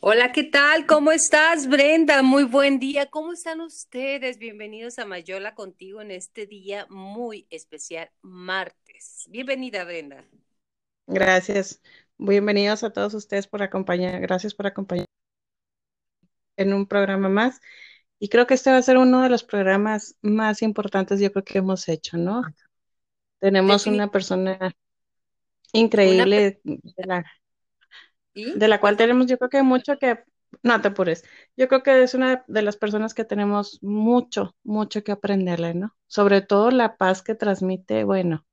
Hola, ¿qué tal? ¿Cómo estás, Brenda? Muy buen día. ¿Cómo están ustedes? Bienvenidos a Mayola contigo en este día muy especial, martes. Bienvenida, Brenda. Gracias. Bienvenidos a todos ustedes por acompañar. Gracias por acompañar en un programa más. Y creo que este va a ser uno de los programas más importantes, yo creo que hemos hecho, ¿no? Tenemos una persona increíble de la de la cual tenemos, yo creo que mucho que, no te apures, yo creo que es una de las personas que tenemos mucho, mucho que aprenderle, ¿no? Sobre todo la paz que transmite, bueno,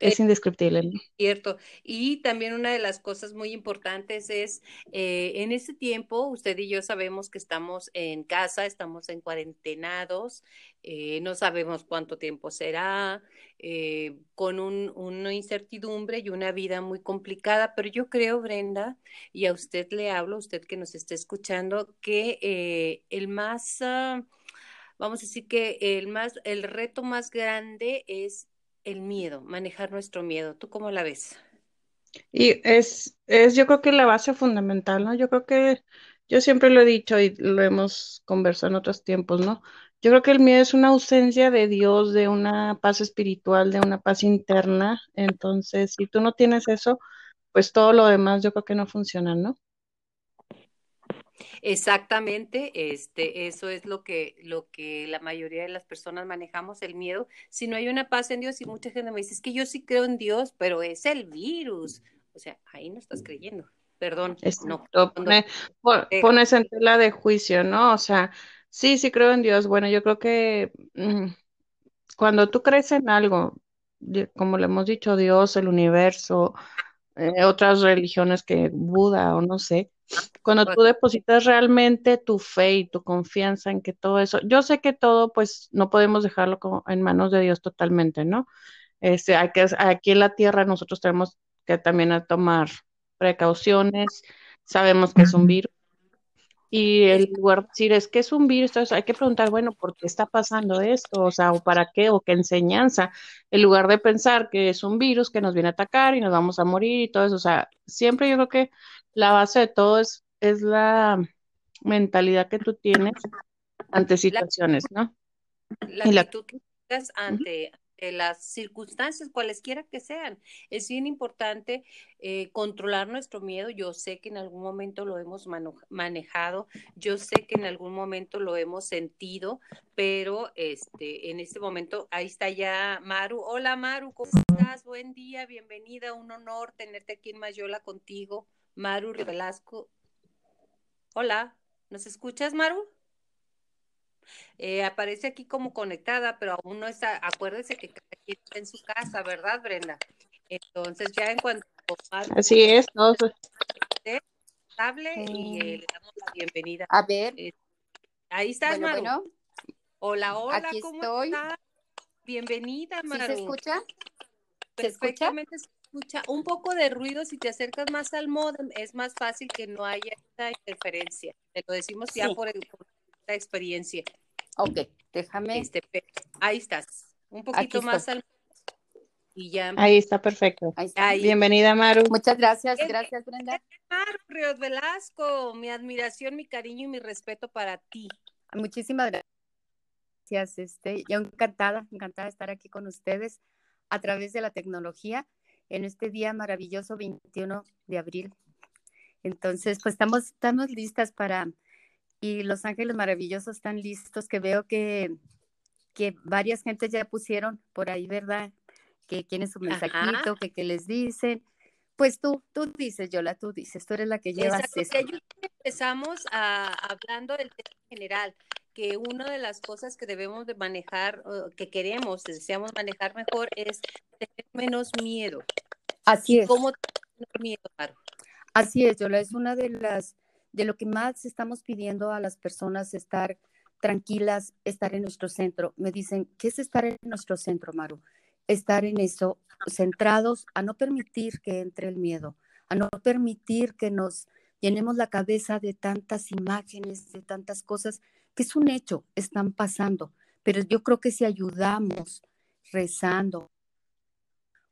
es indescriptible. Cierto. Y también una de las cosas muy importantes es, eh, en ese tiempo, usted y yo sabemos que estamos en casa, estamos en cuarentenados, eh, no sabemos cuánto tiempo será, eh, con un, una incertidumbre y una vida muy complicada, pero yo creo, Brenda, y a usted le hablo, usted que nos está escuchando, que el más... Ah, vamos a decir que el más, el reto más grande es el miedo, manejar nuestro miedo. ¿Tú cómo la ves? Y es, es, yo creo que la base fundamental, ¿no? Yo creo que, yo siempre lo he dicho y lo hemos conversado en otros tiempos, ¿no? Yo creo que el miedo es una ausencia de Dios, de una paz espiritual, de una paz interna. Entonces, si tú no tienes eso, pues todo lo demás yo creo que no funciona, ¿no? Exactamente, este, eso es lo que, lo que la mayoría de las personas manejamos, el miedo. Si no hay una paz en Dios, y mucha gente me dice, es que yo sí creo en Dios, pero es el virus. O sea, ahí no estás creyendo. Perdón. No, pones en tela de juicio, ¿no? O sea, sí, sí creo en Dios. Bueno, yo creo que mm, cuando tú crees en algo, como le hemos dicho, Dios, el universo, eh, otras religiones que Buda o no sé, cuando tú depositas realmente tu fe y tu confianza en que todo eso, yo sé que todo, pues no podemos dejarlo como en manos de Dios totalmente, ¿no? Este, hay que, aquí en la tierra nosotros tenemos que también tomar precauciones, sabemos que es un virus. Y el lugar de decir es que es un virus, entonces hay que preguntar, bueno, ¿por qué está pasando esto? O sea, ¿o para qué? ¿O qué enseñanza? En lugar de pensar que es un virus que nos viene a atacar y nos vamos a morir y todo eso. O sea, siempre yo creo que la base de todo es, es la mentalidad que tú tienes ante situaciones, ¿no? La y actitud que tienes ante, las circunstancias, cualesquiera que sean. Es bien importante eh, controlar nuestro miedo. Yo sé que en algún momento lo hemos manejado, yo sé que en algún momento lo hemos sentido, pero este, en este momento, ahí está ya Maru. Hola Maru, ¿cómo estás? Buen día, bienvenida, un honor tenerte aquí en Mayola contigo. Maru Velasco. Hola, ¿nos escuchas, Maru? Eh, aparece aquí como conectada, pero aún no está. Acuérdese que cada quien está en su casa, ¿verdad, Brenda? Entonces, ya en cuanto. Así es, no. Estable y eh, le damos la bienvenida. A ver. Eh, ahí estás, Maru. Hola, hola, aquí ¿cómo estoy. estás? Bienvenida, Maru. ¿Sí se escucha? ¿Se escucha? Escucha un poco de ruido, si te acercas más al modem, es más fácil que no haya esta interferencia. Te lo decimos ya por, esta experiencia. Ok, déjame. Este, ahí estás. Un poquito más al y ya. Ahí está perfecto. Bienvenida, Maru. Muchas gracias, gracias, Brenda. Maru Ríos Velasco, mi admiración, mi cariño y mi respeto para ti. Muchísimas gracias. Este, yo encantada, encantada de estar aquí con ustedes a través de la tecnología en este día maravilloso 21 de abril. Entonces, pues estamos, estamos listas para, y Los Ángeles Maravillosos están listos, que veo que, que varias gentes ya pusieron por ahí, ¿verdad? Que quieren su mensajito, que, que les dicen. Pues tú, tú dices, Yola, tú dices, tú eres la que llevas Exacto, Empezamos a, hablando del tema general, que una de las cosas que debemos de manejar, que queremos, deseamos manejar mejor, es tener menos miedo. Así es. ¿Cómo tener miedo, Así es, Yola, es una de las, de lo que más estamos pidiendo a las personas, estar tranquilas, estar en nuestro centro. Me dicen, ¿qué es estar en nuestro centro, Maru? Estar en eso, centrados a no permitir que entre el miedo, a no permitir que nos llenemos la cabeza de tantas imágenes, de tantas cosas es un hecho, están pasando. Pero yo creo que si ayudamos rezando,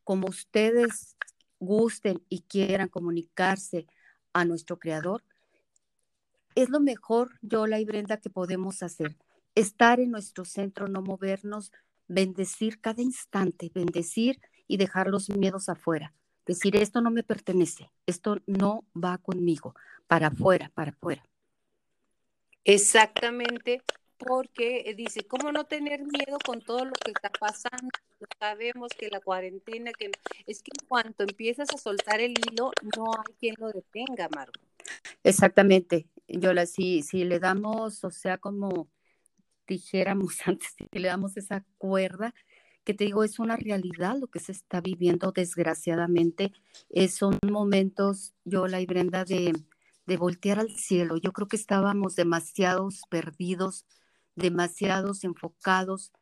como ustedes gusten y quieran comunicarse a nuestro Creador, es lo mejor, Yola y Brenda, que podemos hacer. Estar en nuestro centro, no movernos, bendecir cada instante, bendecir y dejar los miedos afuera. Decir, esto no me pertenece, esto no va conmigo, para afuera, para afuera. Exactamente, porque eh, dice, ¿cómo no tener miedo con todo lo que está pasando? Sabemos que la cuarentena, que es que en cuanto empiezas a soltar el hilo, no hay quien lo detenga, Maru. Exactamente, Yola, si, si le damos, o sea, como dijéramos antes, si le damos esa cuerda, que te digo, es una realidad lo que se está viviendo desgraciadamente. Eh, son momentos, Yola y Brenda, de, de voltear al cielo. Yo creo que estábamos demasiados perdidos, demasiados enfocados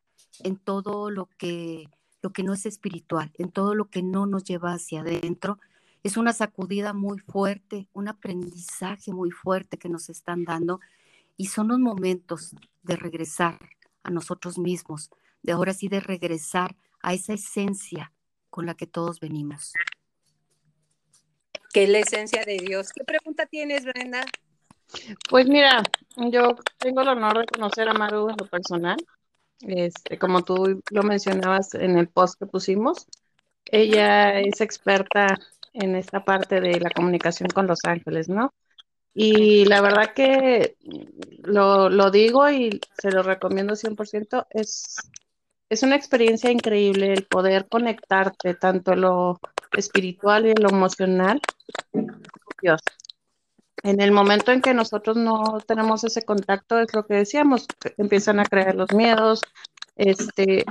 en todo lo que, lo que no es espiritual, en todo lo que no nos lleva hacia adentro. Es una sacudida muy fuerte, un aprendizaje muy fuerte que nos están dando y son los momentos de regresar a nosotros mismos, de ahora sí de regresar a esa esencia con la que todos venimos. Que es la esencia de Dios. ¿Qué pregunta tienes, Brenda? Pues mira, yo tengo el honor de conocer a Maru en lo personal. Este, como tú lo mencionabas en el post que pusimos, ella es experta en esta parte de la comunicación con los ángeles, ¿no? Y la verdad que lo, lo digo y se lo recomiendo 100%, es, es una experiencia increíble el poder conectarte tanto lo espiritual y lo emocional Dios en el momento en que nosotros no tenemos ese contacto, es lo que decíamos, empiezan a creer los miedos, este,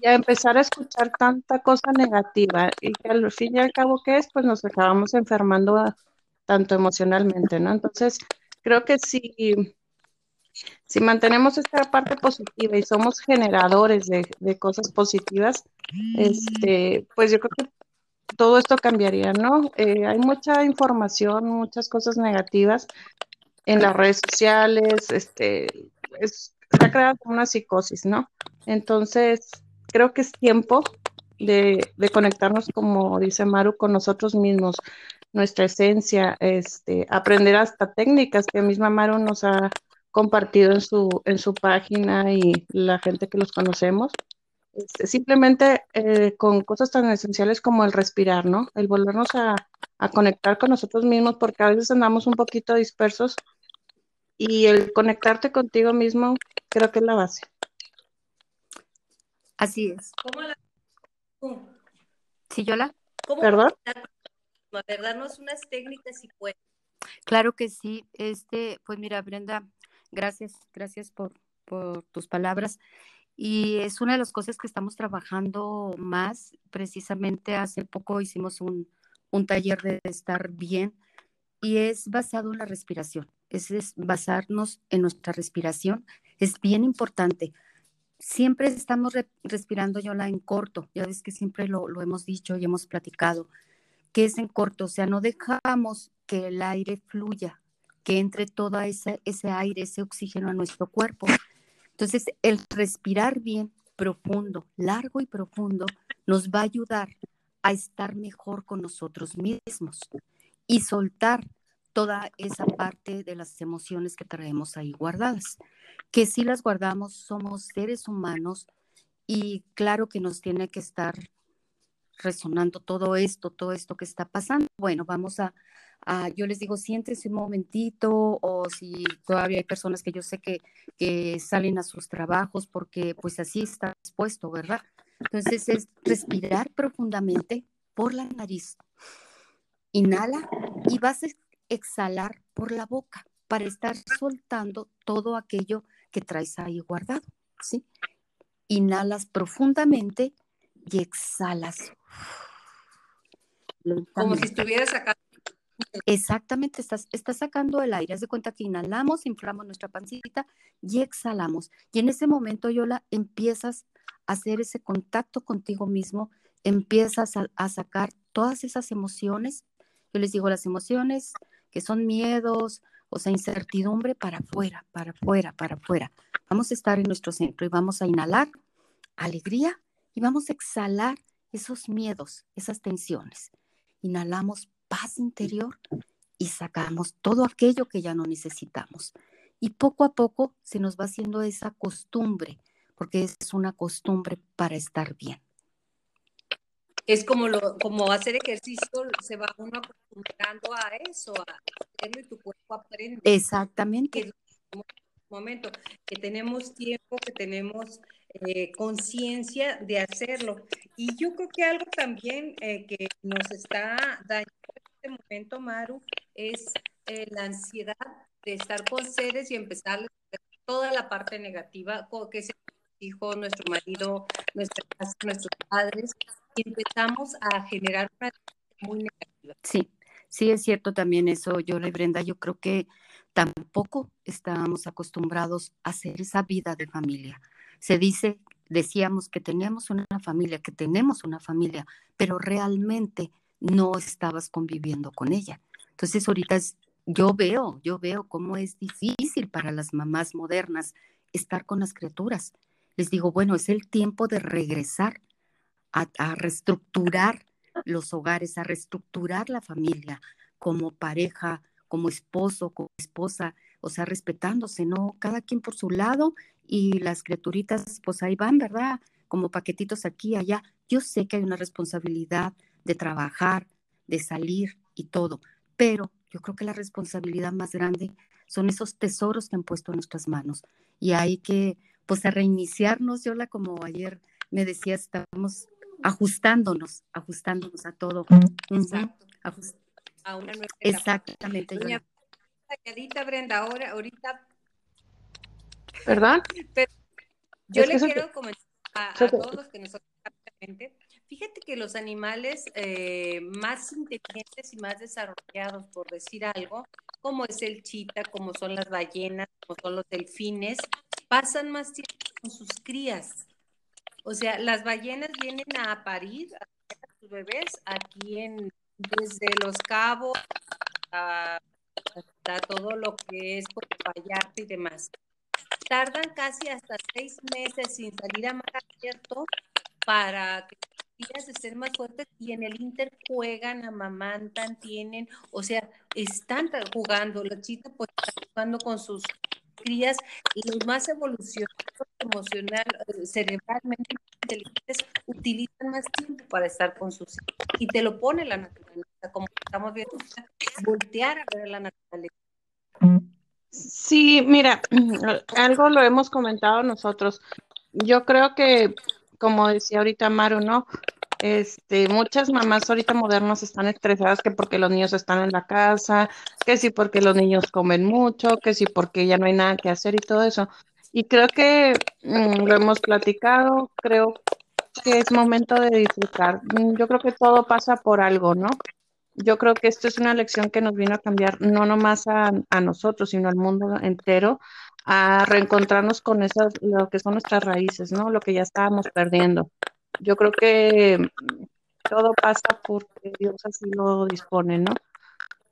y a empezar a escuchar tanta cosa negativa, y al fin y al cabo, ¿qué es? Pues nos acabamos enfermando tanto emocionalmente, ¿no? Entonces, creo que si, si mantenemos esta parte positiva y somos generadores de, de cosas positivas, este, pues yo creo que todo esto cambiaría, ¿no? Eh, hay mucha información, muchas cosas negativas en las redes sociales, este, es, está creada una psicosis, ¿no? Entonces, creo que es tiempo de, de, conectarnos, como dice Maru, con nosotros mismos, nuestra esencia, este, aprender hasta técnicas que misma Maru nos ha compartido en su, en su página y la gente que los conocemos. Este, simplemente eh, con cosas tan esenciales como el respirar, ¿no? El volvernos a, conectar con nosotros mismos, porque a veces andamos un poquito dispersos y el conectarte contigo mismo creo que es la base. Así es. ¿Cómo la... ¿Sí, Yola? ¿Cómo ¿Perdón? Darnos unas técnicas si puede. Claro que sí. Este, pues mira, Brenda, gracias, gracias por, por tus palabras. Y es una de las cosas que estamos trabajando más. Precisamente hace poco hicimos un, taller de estar bien y es basado en la respiración. Es, basarnos en nuestra respiración. Es bien importante. Siempre estamos respirando, Yola, en corto. Ya ves que siempre lo, lo hemos dicho y hemos platicado, que es en corto. O sea, no dejamos que el aire fluya, que entre todo ese, ese aire, ese oxígeno a nuestro cuerpo entonces, el respirar bien, profundo, largo y profundo, nos va a ayudar a estar mejor con nosotros mismos y soltar toda esa parte de las emociones que traemos ahí guardadas. Que si las guardamos, somos seres humanos y claro que nos tiene que estar resonando todo esto, todo esto que está pasando. Bueno, vamos a, yo les digo, siéntense un momentito o si todavía hay personas que yo sé que, que salen a sus trabajos porque pues así está dispuesto, ¿verdad? Entonces es respirar profundamente por la nariz. Inhala y vas a exhalar por la boca para estar soltando todo aquello que traes ahí guardado, ¿sí? Inhalas profundamente y exhalas. Como si estuvieras sacando. Exactamente, estás, estás sacando el aire. Haz de cuenta que inhalamos, inflamos nuestra pancita y exhalamos. Y en ese momento, Yola, empiezas a hacer ese contacto contigo mismo, empiezas a, sacar todas esas emociones. Yo les digo las emociones que son miedos, o sea, incertidumbre para afuera, para afuera, para afuera. Vamos a estar en nuestro centro y vamos a inhalar alegría y vamos a exhalar esos miedos, esas tensiones. Inhalamos paz interior y sacamos todo aquello que ya no necesitamos. Y poco a poco se nos va haciendo esa costumbre, porque es una costumbre para estar bien. Es como, lo, como hacer ejercicio, se va uno acostumbrando a eso, a hacerlo y tu cuerpo aprende. Exactamente. momento, que tenemos tiempo, que tenemos eh, conciencia de hacerlo. Y yo creo que algo también eh, que nos está dañando este momento, Maru, es eh, la ansiedad de estar con seres y empezar toda la parte negativa, que se hijo, nuestro marido, nuestra casa, nuestros padres, y empezamos a generar una muy negativa. Sí, sí es cierto también eso, yo y Brenda, yo creo que tampoco estábamos acostumbrados a hacer esa vida de familia. Se dice, decíamos que teníamos una familia, que tenemos una familia, pero realmente no estabas conviviendo con ella. Entonces ahorita yo veo, yo veo cómo es difícil para las mamás modernas estar con las criaturas. Les digo, bueno, es el tiempo de regresar a, a reestructurar los hogares, a reestructurar la familia como pareja, como esposo, como esposa, o sea, respetándose, ¿no? Cada quien por su lado y las criaturitas, pues ahí van, ¿verdad? Como paquetitos aquí allá. Yo sé que hay una responsabilidad de trabajar, de salir y todo, pero yo creo que la responsabilidad más grande son esos tesoros que han puesto en nuestras manos y hay que, pues, a reiniciarnos. Yo la como ayer me decía, estamos ajustándonos, ajustándonos a todo. Exacto a una nueva Exactamente. Doña Brenda, ahora, ahorita. ¿Verdad? yo le quiero comentar a, todos los que nos rápidamente. Fíjate que los animales eh, más inteligentes y más desarrollados, por decir algo, como es el chita, como son las ballenas, como son los delfines, pasan más tiempo con sus crías. O sea, las ballenas vienen a parir a sus bebés aquí en desde Los Cabos hasta todo lo que es por Vallarta y demás. Tardan casi hasta seis meses sin salir a mar abierto para que las estén más fuertes y en el Inter juegan, amamantan, tienen, o sea, están jugando. La chita pues está jugando con sus crías los más evolucionados emocional, eh, cerebralmente inteligentes utilizan más tiempo para estar con sus hijos y te lo pone la naturaleza, como estamos viendo, voltear a ver la naturaleza. Sí, mira, algo lo hemos comentado nosotros. Yo creo que, como decía ahorita Maru, ¿no? Este, muchas mamás ahorita modernas están estresadas que porque los niños están en la casa, que sí porque los niños comen mucho, que sí porque ya no hay nada que hacer y todo eso. Y creo que mm, lo hemos platicado, creo que es momento de disfrutar. Mm, yo creo que todo pasa por algo, ¿no? Yo creo que esto es una lección que nos vino a cambiar no nomás a, a nosotros, sino al mundo entero, a reencontrarnos con esas, lo que son nuestras raíces, ¿no? Lo que ya estábamos perdiendo yo creo que todo pasa porque Dios así lo dispone, ¿no?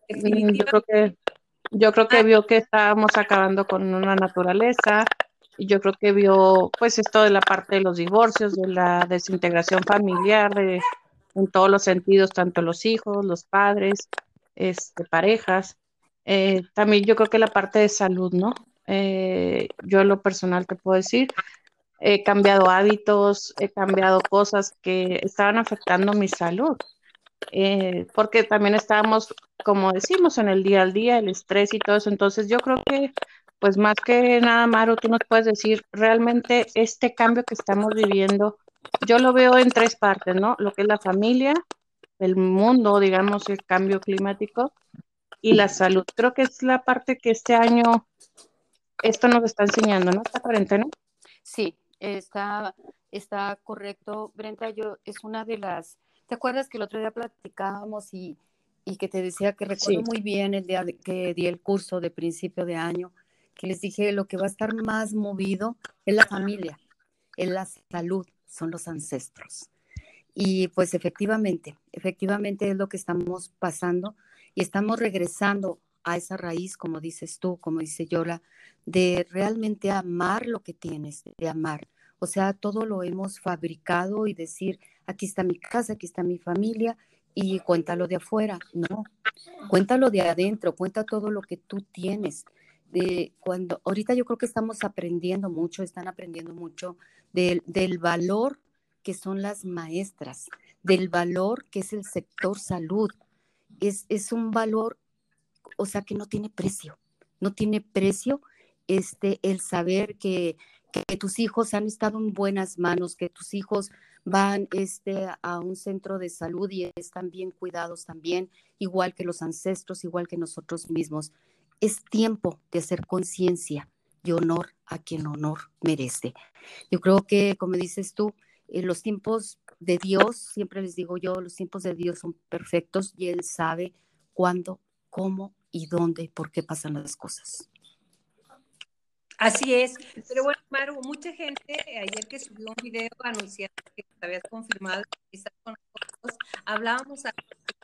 Yo creo que yo creo que vio que estábamos acabando con una naturaleza y yo creo que vio pues esto de la parte de los divorcios, de la desintegración familiar, de en todos los sentidos, tanto los hijos, los padres, este, parejas. Eh, también yo creo que la parte de salud, ¿no? Eh, yo en lo personal te puedo decir, he cambiado hábitos, he cambiado cosas que estaban afectando mi salud, eh, porque también estábamos, como decimos, en el día al día, el estrés y todo eso. Entonces yo creo que, pues más que nada, Maru, tú nos puedes decir, realmente este cambio que estamos viviendo, yo lo veo en tres partes, ¿no? Lo que es la familia, el mundo, digamos, el cambio climático y la salud. Creo que es la parte que este año esto nos está enseñando, ¿no? Esta cuarentena. Sí, está, está correcto. Brenda, yo es una de las, ¿te acuerdas que el otro día platicábamos y, y que te decía que recuerdo muy bien el día que di el curso de principio de año, que les dije lo que va a estar más movido es la familia, es la salud, son los ancestros. Y pues efectivamente, efectivamente es lo que estamos pasando y estamos regresando a esa raíz, como dices tú, como dice Yola, de realmente amar lo que tienes, de amar. O sea, todo lo hemos fabricado y decir, aquí está mi casa, aquí está mi familia, y cuéntalo de afuera, no, cuéntalo de adentro, cuenta todo lo que tú tienes. De cuando ahorita yo creo que estamos aprendiendo mucho, están aprendiendo mucho del, del valor que son las maestras, del valor que es el sector salud. Es, es un valor, o sea, que no tiene precio, no tiene precio este, el saber que, que tus hijos han estado en buenas manos, que tus hijos van este, a un centro de salud y están bien cuidados también, igual que los ancestros, igual que nosotros mismos. Es tiempo de hacer conciencia y honor a quien honor merece. Yo creo que, como dices tú, en los tiempos de Dios, siempre les digo yo, los tiempos de Dios son perfectos y Él sabe cuándo, cómo y dónde, por qué pasan las cosas. Así es. Pero bueno, Maru, mucha gente ayer que subió un video anunciando que te habías confirmado que estás con nosotros, hablábamos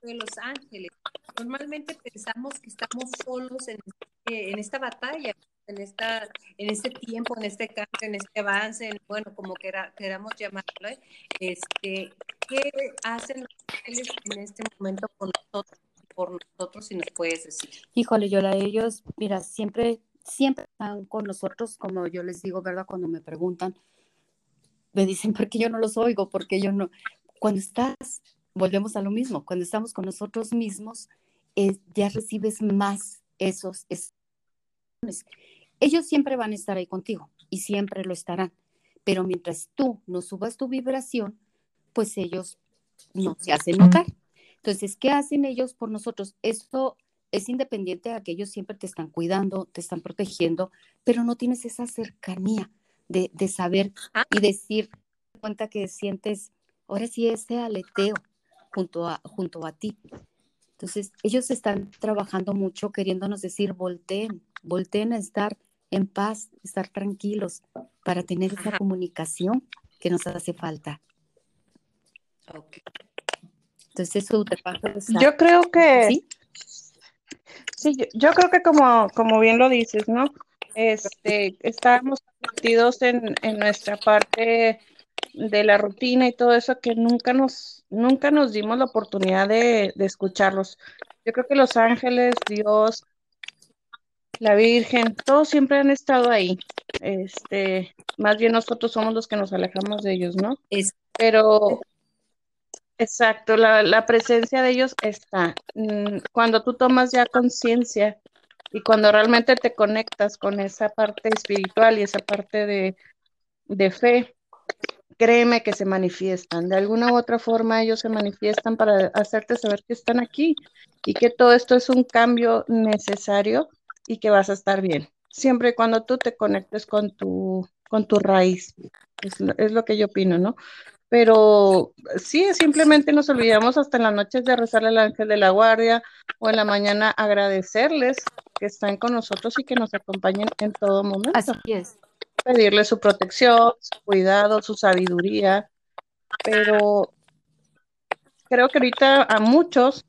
de Los Ángeles. Normalmente pensamos que estamos solos en, este, en esta batalla, en esta, en este tiempo, en este cambio, en este avance, bueno, como queramos llamarlo, ¿eh? este, ¿qué hacen los ángeles en este momento con nosotros, por nosotros, si nos puedes decir? Híjole, Yola, ellos, mira, siempre siempre están con nosotros, como yo les digo, ¿verdad? Cuando me preguntan, me dicen, ¿por qué yo no los oigo? Porque yo no. Cuando estás, volvemos a lo mismo, cuando estamos con nosotros mismos, ya recibes más esos, esos. Ellos siempre van a estar ahí contigo y siempre lo estarán. Pero mientras tú no subas tu vibración, pues ellos no se hacen notar. Entonces, ¿qué hacen ellos por nosotros? Esto es independiente a que ellos siempre te están cuidando, te están protegiendo, pero no tienes esa cercanía de, saber ah. y decir cuenta que sientes, ahora sí, ese aleteo junto a, junto a ti. Entonces, ellos están trabajando mucho queriéndonos decir, volteen, volteen a estar en paz, estar tranquilos para tener esa comunicación que nos hace falta. Entonces, eso te pasa. Yo creo que, ¿Sí? Sí, yo, creo que como, como bien lo dices, ¿no? Este, estábamos metidos en, en nuestra parte de la rutina y todo eso que nunca nos, nunca nos dimos la oportunidad de, de escucharlos. Yo creo que los ángeles, Dios, la Virgen, todos siempre han estado ahí. Este, más bien nosotros somos los que nos alejamos de ellos, ¿no? Es, Pero Exacto, la, presencia de ellos está. Mm, cuando tú tomas ya conciencia y cuando realmente te conectas con esa parte espiritual y esa parte de, de fe, créeme que se manifiestan. De alguna u otra forma ellos se manifiestan para hacerte saber que están aquí y que todo esto es un cambio necesario y que vas a estar bien. Siempre y cuando tú te conectes con tu, con tu raíz. Es, es lo que yo opino, ¿no? Pero sí, simplemente nos olvidamos hasta en las noches de rezarle al ángel de la guardia o en la mañana agradecerles que están con nosotros y que nos acompañen en todo momento. Así es. Pedirle su protección, su cuidado, su sabiduría, pero creo que ahorita a muchos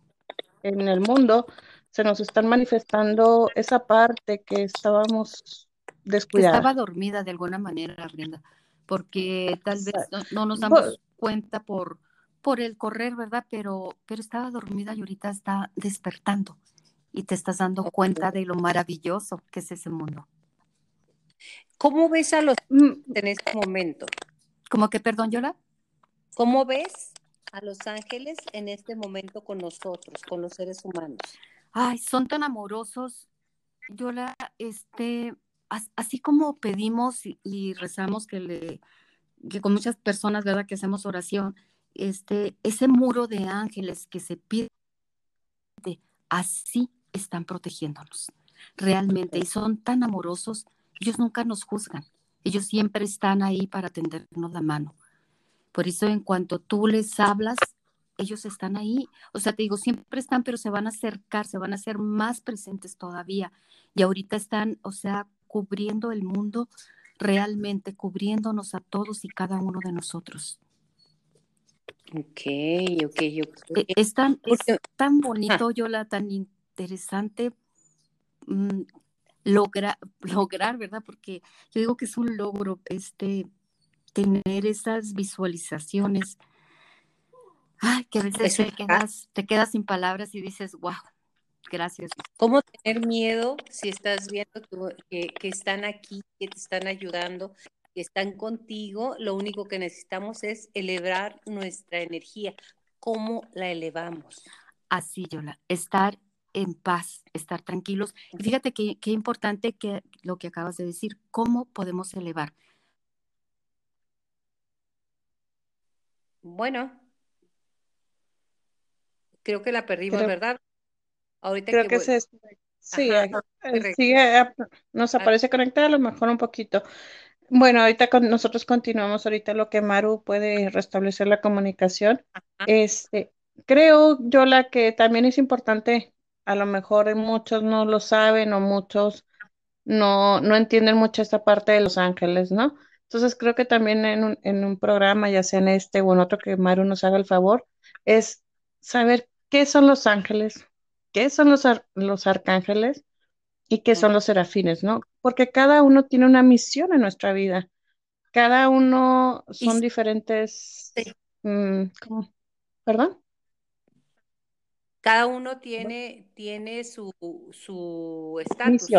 en el mundo se nos están manifestando esa parte que estábamos descuidados. Estaba dormida de alguna manera, Brenda porque tal vez no, nos damos cuenta por, por el correr, ¿verdad? Pero, pero estaba dormida y ahorita está despertando y te estás dando cuenta de lo maravilloso que es ese mundo. ¿Cómo ves a los mm. en este momento? ¿Cómo que, perdón, Yola? ¿Cómo ves a los ángeles en este momento con nosotros, con los seres humanos? Ay, son tan amorosos. Yola, este, así como pedimos y, rezamos que le que con muchas personas, ¿verdad? Que hacemos oración, este, ese muro de ángeles que se pide, así están protegiéndonos, realmente, y son tan amorosos, ellos nunca nos juzgan, ellos siempre están ahí para tendernos la mano. Por eso, en cuanto tú les hablas, ellos están ahí. O sea, te digo, siempre están, pero se van a acercar, se van a hacer más presentes todavía. Y ahorita están, o sea, cubriendo el mundo, realmente cubriéndonos a todos y cada uno de nosotros. Ok, ok, ok. E, es tan, tan bonito, Yola, tan interesante mm, lograr, ¿verdad? Porque yo digo que es un logro este, tener esas visualizaciones. Ay, que a veces te quedas, te quedas sin palabras y dices, wow, gracias. ¿Cómo tener miedo si estás viendo que, que están aquí, que te están ayudando, que están contigo? Lo único que necesitamos es elevar nuestra energía. ¿Cómo la elevamos? Así, Yola, estar en paz, estar tranquilos. Y fíjate qué, qué importante que lo que acabas de decir, cómo podemos elevar. Bueno, creo que la perdimos, ¿verdad? Ahorita creo que, se sí, eh, sigue, nos aparece conectada a lo mejor un poquito. Bueno, ahorita con, nosotros continuamos ahorita lo que Maru puede restablecer la comunicación. Este, creo yo la que también es importante a lo mejor muchos no lo saben o muchos no, no entienden mucho esta parte de los ángeles, ¿no? Entonces creo que también en un, en un programa, ya sea en este o en otro que Maru nos haga el favor, es saber qué son los ángeles, qué son los, los arcángeles y qué son los serafines, ¿no? Porque cada uno tiene una misión en nuestra vida. Cada uno son diferentes. Mm, ¿Perdón? Cada uno tiene, tiene su, su estatus.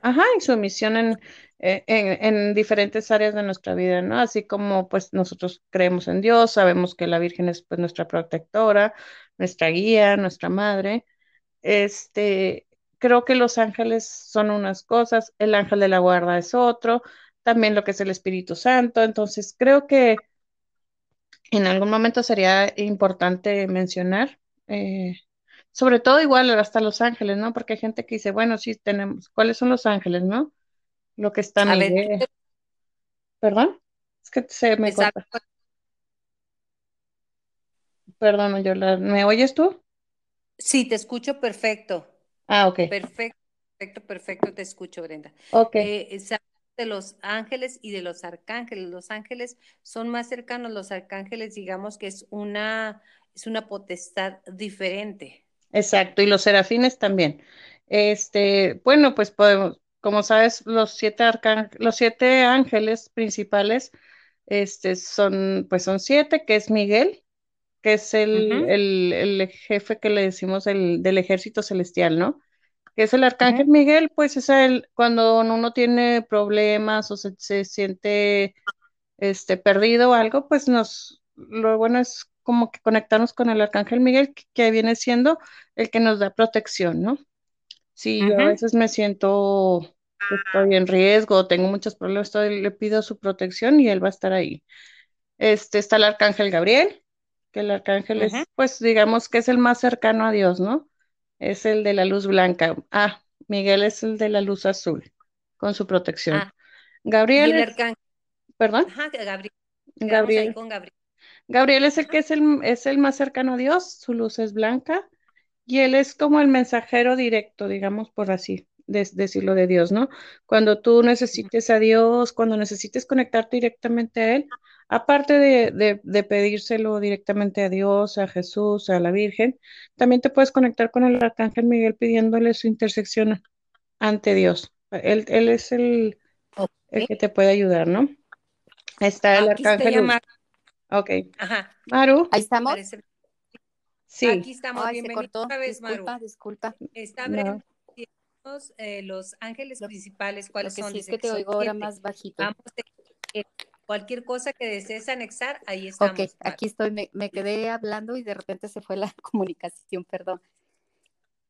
Ajá, y su misión en, eh, en, en, diferentes áreas de nuestra vida, ¿no? Así como pues nosotros creemos en Dios, sabemos que la Virgen es pues nuestra protectora, nuestra guía, nuestra madre. Este, creo que los ángeles son unas cosas, el ángel de la guarda es otro, también lo que es el Espíritu Santo. Entonces, creo que en algún momento sería importante mencionar eh, sobre todo igual hasta Los Ángeles, ¿no? Porque hay gente que dice, bueno, sí tenemos, ¿cuáles son Los Ángeles, no? Lo que está en ¿Perdón? Es que se me corta. Perdón, Yola, ¿me oyes tú? Sí, te escucho perfecto. Ah, ok. Perfecto, perfecto, perfecto, te escucho, Brenda. Ok. Eh, de los ángeles y de los arcángeles. Los ángeles son más cercanos, los arcángeles digamos que es una, es una potestad diferente. Exacto, y los serafines también. Este, bueno, pues podemos, como sabes, los siete los siete ángeles principales, este, son, pues son siete, que es Miguel, que es el, el, jefe que le decimos el, del ejército celestial, ¿no? Que es el arcángel Miguel, pues es el, cuando uno tiene problemas o se, se siente este, perdido o algo, pues nos, lo bueno es como que conectarnos con el arcángel Miguel, que, viene siendo el que nos da protección, ¿no? Si yo a veces me siento estoy en riesgo, tengo muchos problemas, le pido su protección y él va a estar ahí. Este está el arcángel Gabriel, que el arcángel es, pues digamos que es el más cercano a Dios, ¿no? Es el de la luz blanca. Ah, Miguel es el de la luz azul, con su protección. Ah. Gabriel. el arcángel? ¿Perdón? Ajá, Gabriel. Gabriel. Con Gabriel. Gabriel es el que es el, es el más cercano a Dios, su luz es blanca y él es como el mensajero directo, digamos por así decirlo de Dios, ¿no? Cuando tú necesites a Dios, cuando necesites conectarte directamente a Él, aparte de, de, pedírselo directamente a Dios, a Jesús, a la Virgen, también te puedes conectar con el Arcángel Miguel pidiéndole su intersección ante Dios. Él, él es el, el que te puede ayudar, ¿no? Está el Arcángel. Ok. Ajá. Maru. Ahí estamos. Sí. Aquí estamos. Ay, otra vez, Maru. Disculpa. Está eh, los ángeles principales, ¿cuáles son? Sí es que te oigo ahora más bajito. Vamos cualquier cosa que desees anexar, ahí estamos. Ok, aquí estoy, me, me, quedé hablando y de repente se fue la comunicación, perdón.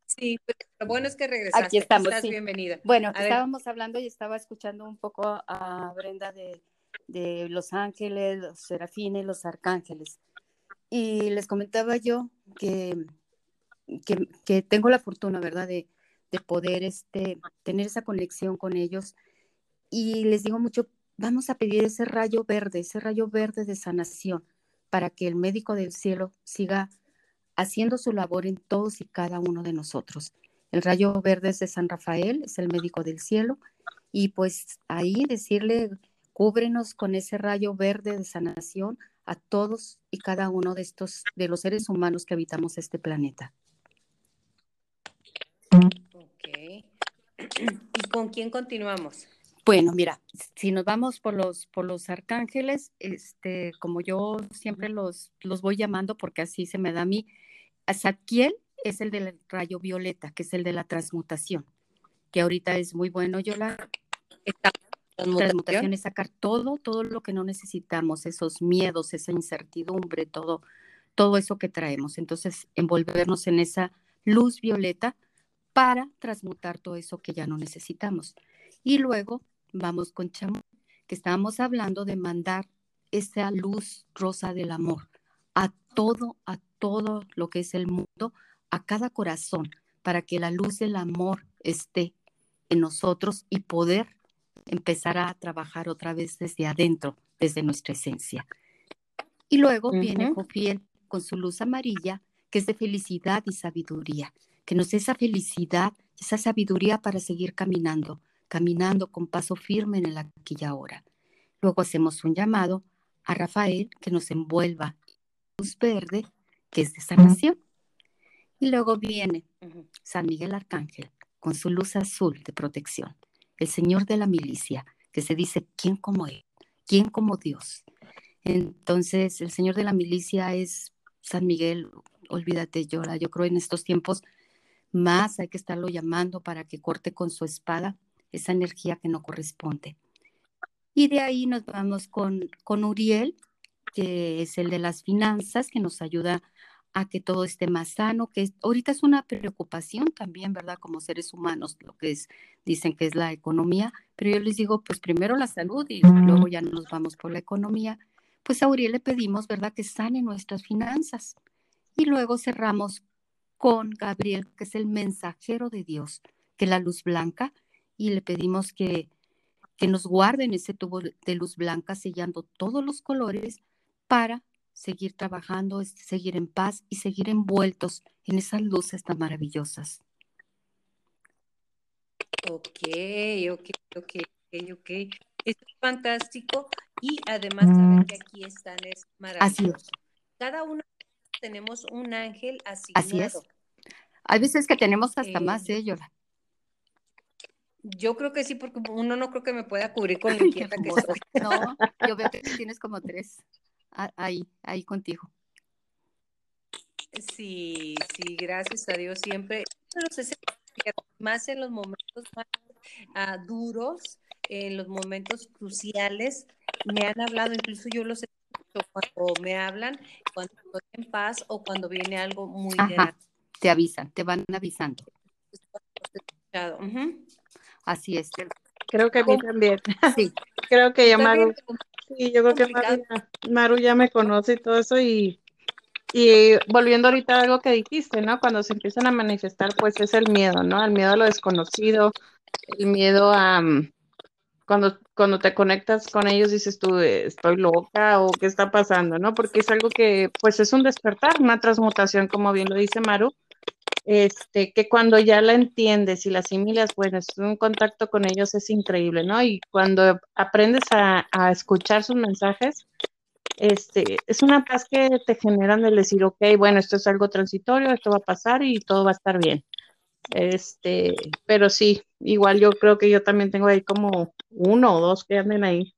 Sí, pero lo bueno es que regresaste. Aquí estamos. Estás bienvenida. Bueno, estábamos hablando y estaba escuchando un poco a Brenda de de los ángeles, los serafines, los arcángeles. Y les comentaba yo que, que, tengo la fortuna, ¿verdad?, de, de, poder este, tener esa conexión con ellos. Y les digo mucho, vamos a pedir ese rayo verde, ese rayo verde de sanación, para que el médico del cielo siga haciendo su labor en todos y cada uno de nosotros. El rayo verde es de San Rafael, es el médico del cielo, y pues ahí decirle Cúbrenos con ese rayo verde de sanación a todos y cada uno de estos, de los seres humanos que habitamos este planeta. Ok. ¿Y con quién continuamos? Bueno, mira, si nos vamos por los, por los arcángeles, este, como yo siempre los, los voy llamando porque así se me da a mí, Zadkiel es el del rayo violeta, que es el de la transmutación, que ahorita es muy bueno, yo la transmutación es sacar todo, todo lo que no necesitamos, esos miedos, esa incertidumbre, todo, todo eso que traemos. Entonces, envolvernos en esa luz violeta para transmutar todo eso que ya no necesitamos. Y luego vamos con Chamu, que estábamos hablando de mandar esa luz rosa del amor a todo, a todo lo que es el mundo, a cada corazón, para que la luz del amor esté en nosotros y poder empezar a trabajar otra vez desde adentro, desde nuestra esencia. Y luego viene Jofiel con su luz amarilla, que es de felicidad y sabiduría, que nos dé esa felicidad, esa sabiduría para seguir caminando, caminando con paso firme en el aquí y ahora. Luego hacemos un llamado a Rafael que nos envuelva luz verde, que es de sanación. Y luego viene San Miguel Arcángel con su luz azul de protección, el Señor de la milicia, que se dice, ¿quién como Él? ¿Quién como Dios? Entonces, el Señor de la milicia es San Miguel, olvídate, llora. Yo creo en estos tiempos más hay que estarlo llamando para que corte con su espada esa energía que no corresponde. Y de ahí nos vamos con, con Uriel, que es el de las finanzas, que nos ayuda a que todo esté más sano, que ahorita es una preocupación también, ¿verdad? Como seres humanos, lo que es, dicen que es la economía, pero yo les digo, pues primero la salud y luego ya nos vamos por la economía. Pues a Uriel le pedimos, ¿verdad? Que sane nuestras finanzas. Y luego cerramos con Gabriel, que es el mensajero de Dios, que la luz blanca y le pedimos que, que nos guarden ese tubo de luz blanca sellando todos los colores para seguir trabajando, seguir en paz y seguir envueltos en esas luces tan maravillosas. Ok, ok, ok, ok, es fantástico y además saber que aquí están es maravilloso. Así es. Cada uno tenemos un ángel asignado. Así es. Hay veces que tenemos hasta más, ¿eh, Yola? Yo creo que sí, porque uno no creo que me pueda cubrir con la inquieta que soy. No, yo veo que tienes como tres ahí, ahí contigo. Sí, sí, gracias a Dios siempre. más en los momentos más ah, duros, en los momentos cruciales, me han hablado, incluso yo los he cuando me hablan, cuando estoy en paz o cuando viene algo muy Ajá, Te avisan, te van avisando. Así es. Creo que a mí también. Sí. creo que ya Maru, sí, yo creo que Maru ya, me conoce y todo eso y, y volviendo ahorita a algo que dijiste, ¿no? Cuando se empiezan a manifestar, pues es el miedo, ¿no? El miedo a lo desconocido, el miedo a mm, cuando, cuando te conectas con ellos dices tú, estoy loca o qué está pasando, ¿no? Porque es algo que, pues es un despertar, una transmutación, como bien lo dice Maru, este, que cuando ya la entiendes y la asimilas, bueno, es un contacto con ellos es increíble, ¿no? Y cuando aprendes a, escuchar sus mensajes, este, es una paz que te generan el decir, ok, bueno, esto es algo transitorio, esto va a pasar y todo va a estar bien. Este, pero sí, igual yo creo que yo también tengo ahí como uno o dos que anden ahí